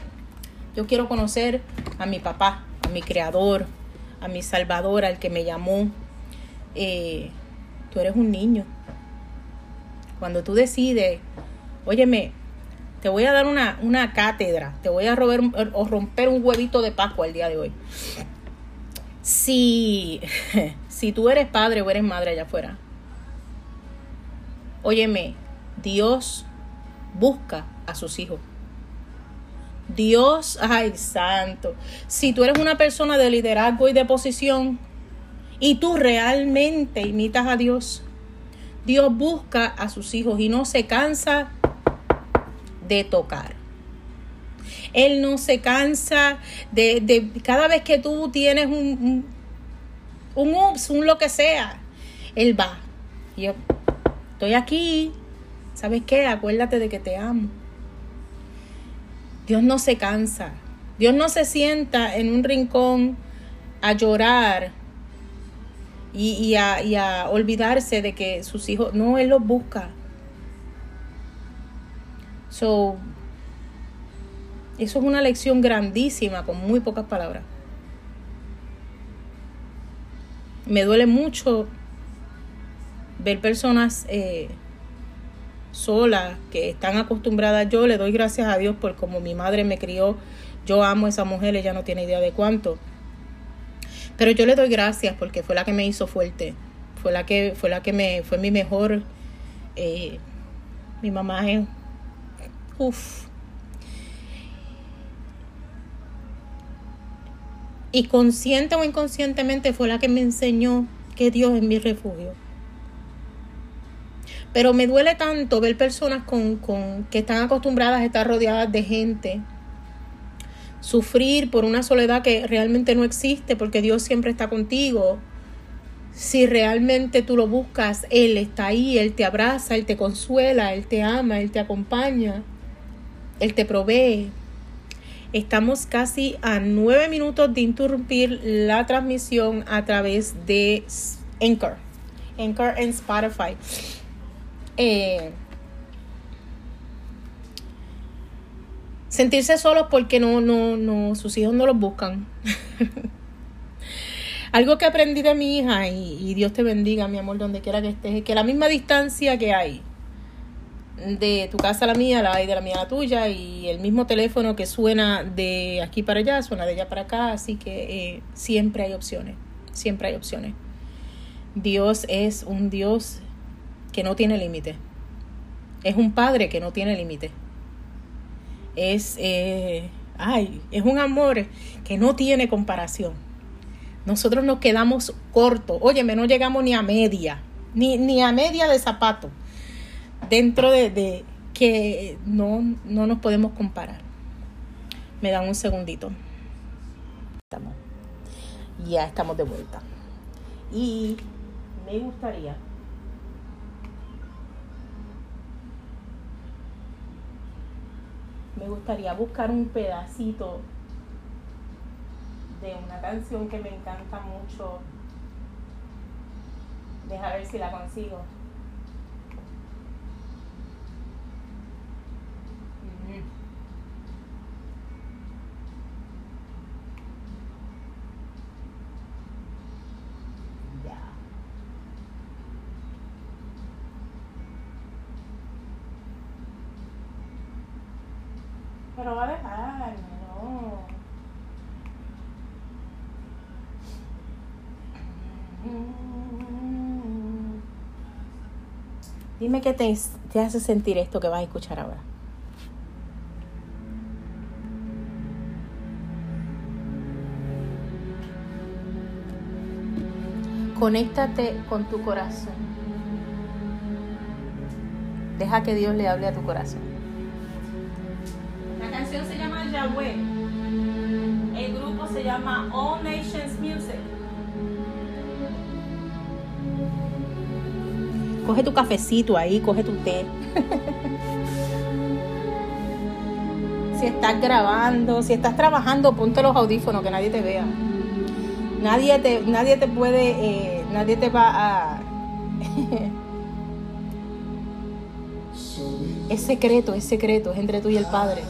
Speaker 1: yo quiero conocer a mi papá, a mi creador, a mi salvador, al que me llamó, eh, tú eres un niño. Cuando tú decides, óyeme, te voy a dar una, una cátedra, te voy a robar, o romper un huevito de Pascua el día de hoy. Si, (laughs) si tú eres padre o eres madre allá afuera, óyeme, Dios busca a sus hijos. Dios, ay santo, si tú eres una persona de liderazgo y de posición y tú realmente imitas a Dios, Dios busca a sus hijos y no se cansa de tocar. Él no se cansa de, de cada vez que tú tienes un, un, ups, un lo que sea, Él va. Yo estoy aquí, ¿sabes qué? Acuérdate de que te amo. Dios no se cansa. Dios no se sienta en un rincón a llorar y, a, olvidarse de que sus hijos, no, Él los busca. So, eso es una lección grandísima con muy pocas palabras. Me duele mucho ver personas eh, sola, que están acostumbradas. Yo le doy gracias a Dios por como mi madre me crió. Yo amo a esa mujer, ella no tiene idea de cuánto. Pero yo le doy gracias porque fue la que me hizo fuerte. Fue la que, fue la que me, fue mi mejor. eh, mi mamá es. Uf. Y consciente o inconscientemente fue la que me enseñó que Dios es mi refugio. Pero me duele tanto ver personas con, con, que están acostumbradas a estar rodeadas de gente, sufrir por una soledad que realmente no existe porque Dios siempre está contigo. Si realmente tú lo buscas, Él está ahí, Él te abraza, Él te consuela, Él te ama, Él te acompaña, Él te provee. Estamos casi a nueve minutos de interrumpir la transmisión a través de Anchor, Anchor en Spotify. Eh, sentirse solos porque no, no, no, sus hijos no los buscan. (laughs) Algo que aprendí de mi hija, y, Dios te bendiga, mi amor, donde quiera que estés, es que la misma distancia que hay de tu casa a la mía, la hay de la mía a la tuya, y el mismo teléfono que suena de aquí para allá, suena de allá para acá, así que eh, siempre hay opciones, siempre hay opciones. Dios es un Dios que no tiene límite. Es un padre que no tiene límite. Es, eh, ay, es un amor que no tiene comparación. Nosotros nos quedamos cortos. Óyeme, no llegamos ni a media, ni, ni a media de zapato. Dentro de, de que no, no nos podemos comparar. Me dan un segundito. Ya estamos de vuelta. Y me gustaría me gustaría buscar un pedacito de una canción que me encanta mucho. Deja ver si la consigo. Ujú. Ya. Pero va a dejarme, no. Dime qué te, te hace sentir esto que vas a escuchar ahora. Conéctate con tu corazón. Deja que Dios le hable a tu corazón. Yahweh. El grupo se llama All Nations Music. Coge tu cafecito ahí, coge tu té. si estás grabando, si estás trabajando, ponte los audífonos que nadie te vea. Nadie te, nadie te puede, eh, nadie te va a... (laughs) es secreto, es secreto, es entre tú y el Padre.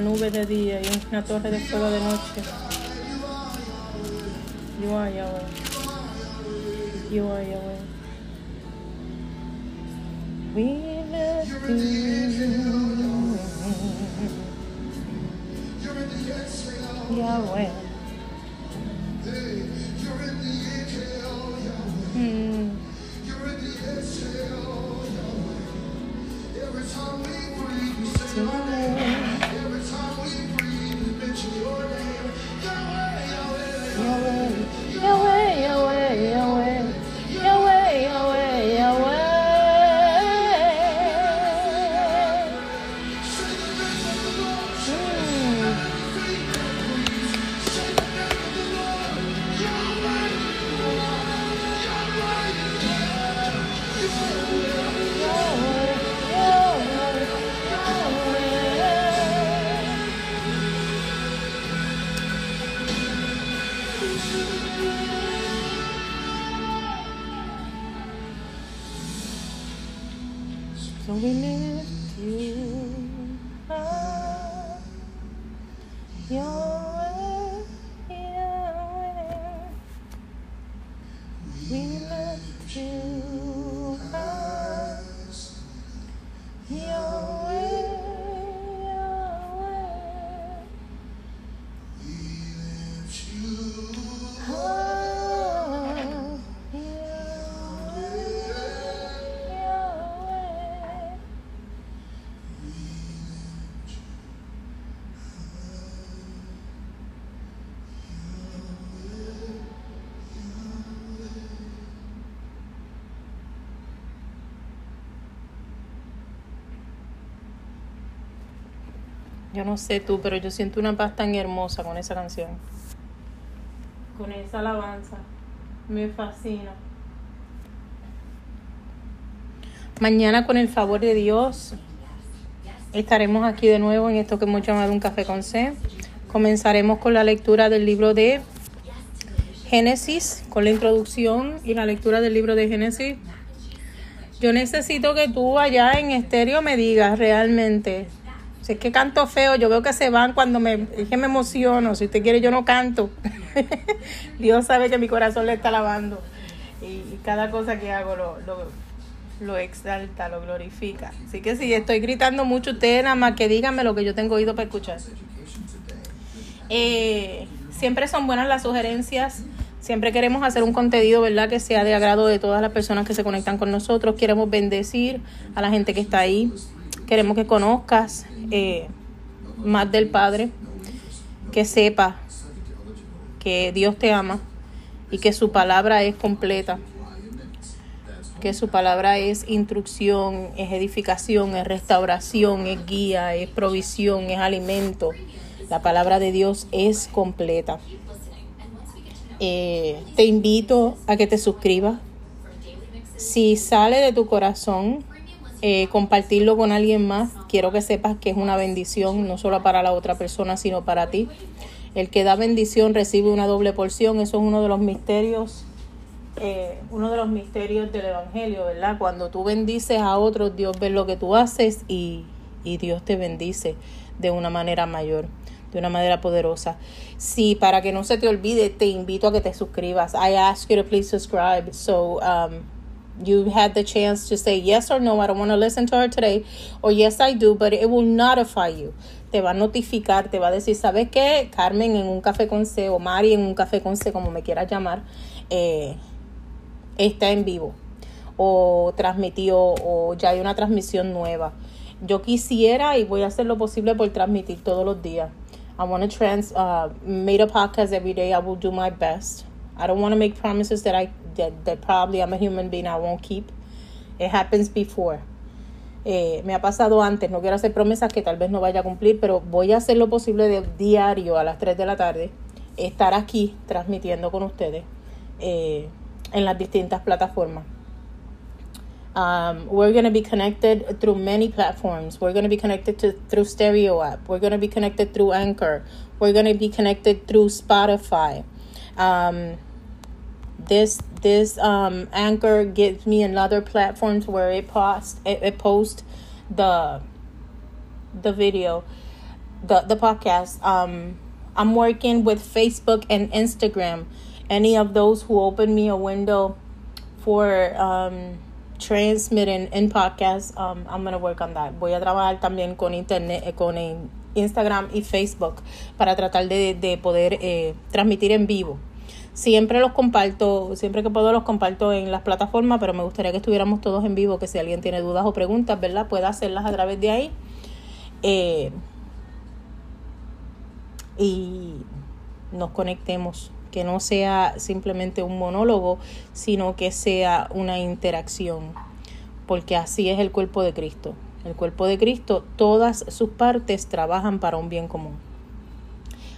Speaker 3: nube de día y una torre de fuego de noche.
Speaker 1: Yo no sé tú, pero yo siento una paz tan hermosa con esa canción. Con esa alabanza. Me fascina. Mañana, con el favor de Dios, estaremos aquí de nuevo en esto que hemos llamado un café con C. Comenzaremos con la lectura del libro de Génesis, con la introducción y la lectura del libro de Génesis. Yo necesito que tú allá en estéreo me digas realmente. Es que canto feo, yo veo que se van cuando me, es que me emociono. Si usted quiere, yo no canto. (laughs) Dios sabe que mi corazón le está alabando. Y, cada cosa que hago lo, lo, lo exalta, lo glorifica. Así que si estoy gritando mucho, ustedes nada más que díganme lo que yo tengo oído para escuchar. Eh, siempre son buenas las sugerencias. Siempre queremos hacer un contenido, ¿verdad? Que sea de agrado de todas las personas que se conectan con nosotros. Queremos bendecir a la gente que está ahí. Queremos que conozcas eh, más del Padre. Que sepa que Dios te ama y que su palabra es completa. Que su palabra es instrucción, es edificación, es restauración, es guía, es provisión, es alimento. La palabra de Dios es completa. Eh, te invito a que te suscribas. Si sale de tu corazón eh, compartirlo con alguien más, quiero que sepas que es una bendición, no solo para la otra persona, sino para ti. El que da bendición recibe una doble porción. Eso es uno de los misterios, eh, uno de los misterios del Evangelio, ¿verdad? Cuando tú bendices a otros, Dios ve lo que tú haces y, y Dios te bendice de una manera mayor de una manera poderosa. Sí, para que no se te olvide, te invito a que te suscribas. I ask you to please subscribe. So, um, you had the chance to say yes or no, I don't want to listen to her today, or yes, I do, but it will notify you. Te va a notificar, te va a decir, ¿sabes qué? Carmen en un café con C o Mari en un café con C, como me quieras llamar, eh, está en vivo o transmitió o ya hay una transmisión nueva. Yo quisiera y voy a hacer lo posible por transmitir todos los días. I want to trans uh, made a podcast every day. I will do my best. I don't want to make promises that I that, that probably I'm a human being I won't keep. It happens before. Eh, me ha pasado antes, no quiero hacer promesas que tal vez no vaya a cumplir, pero voy a hacer lo posible de diario a las 3 de la tarde, estar aquí transmitiendo con ustedes eh, en las distintas plataformas. Um, we're going to be connected through many platforms. We're going to be connected to through Stereo app. We're going to be connected through Anchor. We're going to be connected through Spotify. Um, this this um, Anchor gives me another platforms where it post it, it post the the video, the the podcast. Um, I'm working with Facebook and Instagram. Any of those who open me a window for um, transmitting in podcast, um, I'm gonna work on that. Voy a trabajar también con internet, eh, con Instagram y Facebook para tratar de, de poder eh, transmitir en vivo. Siempre los comparto, siempre que puedo los comparto en las plataformas, pero me gustaría que estuviéramos todos en vivo, que si alguien tiene dudas o preguntas, ¿verdad? Pueda hacerlas a través de ahí. Eh, y nos conectemos, que no sea simplemente un monólogo, sino que sea una interacción, porque así es el cuerpo de Cristo. El cuerpo de Cristo, todas sus partes trabajan para un bien común.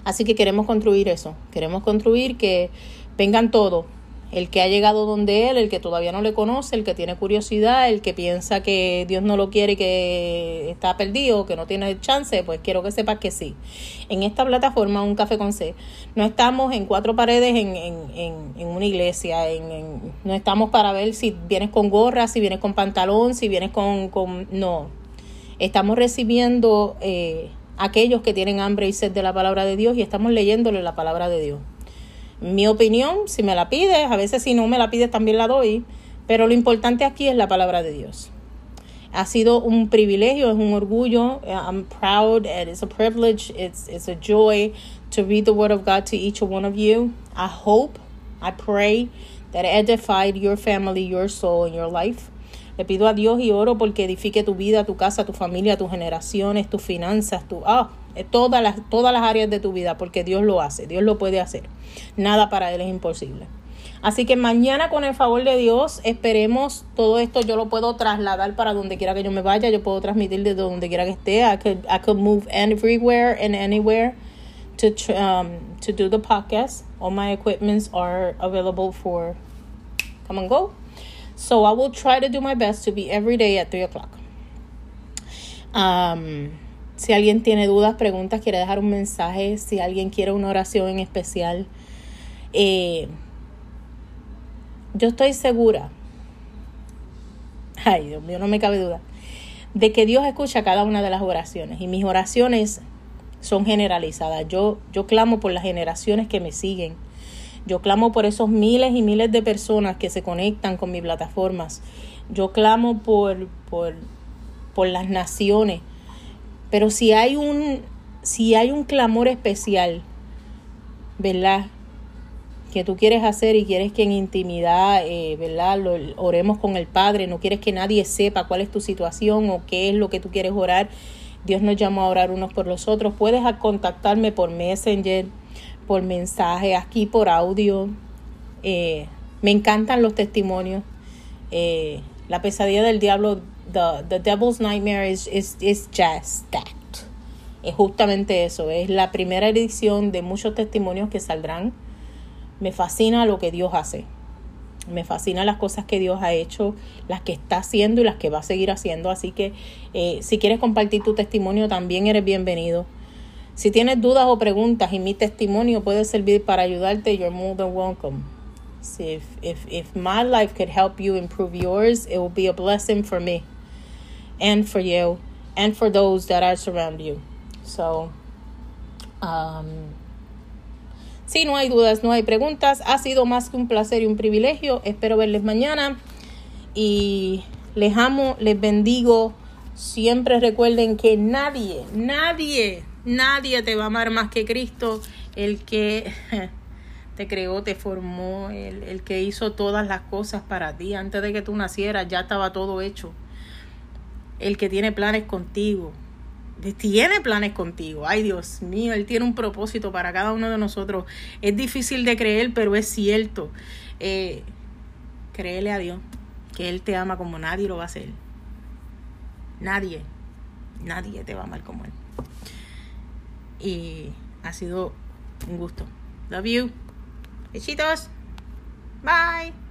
Speaker 1: Así que queremos construir eso, queremos construir que vengan todos, El que ha llegado donde Él, el que todavía no le conoce, el que tiene curiosidad, el que piensa que Dios no lo quiere que está perdido, que no tiene chance, pues quiero que sepas que sí. En esta plataforma, Un Café con C, no estamos en cuatro paredes en, en, en, una iglesia, en, no estamos para ver si vienes con gorra, si vienes con pantalón, si vienes con... con no, estamos recibiendo... Eh, aquellos que tienen hambre y sed de la palabra de Dios y estamos leyéndole la palabra de Dios. Mi opinión, si me la pides, a veces si no me la pides también la doy, pero lo importante aquí es la palabra de Dios. Ha sido un privilegio, es un orgullo. I'm proud and it's a privilege, it's, it's a joy to read the Word of God to each one of you. I hope, I pray that it edified your family, your soul, and your life. Le pido a Dios y oro porque edifique tu vida, tu casa, tu familia, tus generaciones, tus finanzas, tu, eh, todas, las, todas las áreas de tu vida, porque Dios lo hace, Dios lo puede hacer. Nada para Él es imposible. Así que mañana con el favor de Dios esperemos todo esto yo lo puedo trasladar para donde quiera que yo me vaya, yo puedo transmitir desde donde quiera que esté. I could, I could move everywhere and anywhere to, um, to do the podcast. All my equipments are available for come and go. So I will try to do my best to be every day at 3 o'clock. Um, si alguien tiene dudas, preguntas, quiere dejar un mensaje, si alguien quiere una oración en especial, eh, yo estoy segura, ay Dios mío, no me cabe duda, de que Dios escucha cada una de las oraciones y mis oraciones son generalizadas. Yo, yo clamo por las generaciones que me siguen yo clamo por esos miles y miles de personas que se conectan con mis plataformas. Yo clamo por, por, por las naciones. Pero si hay un, si hay un clamor especial, ¿verdad? que tú quieres hacer y quieres que en intimidad, eh, ¿verdad? Lo, oremos con el Padre, no quieres que nadie sepa cuál es tu situación o qué es lo que tú quieres orar. Dios nos llama a orar unos por los otros. Puedes contactarme por Messenger, por mensaje, aquí por audio. Eh, me encantan los testimonios. Eh, la pesadilla del diablo, the, the devil's nightmare is, is, is just that. Es justamente eso, es la primera edición de muchos testimonios que saldrán. Me fascina lo que Dios hace. Me fascina las cosas que Dios ha hecho, las que está haciendo y las que va a seguir haciendo. Así que eh, si quieres compartir tu testimonio, también eres bienvenido. Si tienes dudas o preguntas y mi testimonio puede servir para ayudarte, you're more than welcome. So if, if, if my life could help you improve yours, it will be a blessing for me and for you and for those that are surround you. So, um, si no hay dudas, no hay preguntas, ha sido más que un placer y un privilegio. Espero verles mañana y les amo, les bendigo. Siempre recuerden que nadie, nadie Nadie te va a amar más que Cristo, el que (laughs) te creó, te formó, el, el, que hizo todas las cosas para ti. Antes de que tú nacieras ya estaba todo hecho. El que tiene planes contigo. Tiene planes contigo. Ay Dios mío, Él tiene un propósito para cada uno de nosotros. Es difícil de creer, pero es cierto. Eh, créele a Dios, que Él te ama como nadie lo va a hacer. Nadie, nadie te va a amar como Él y ha sido un gusto. Love you. Besitos. Bye.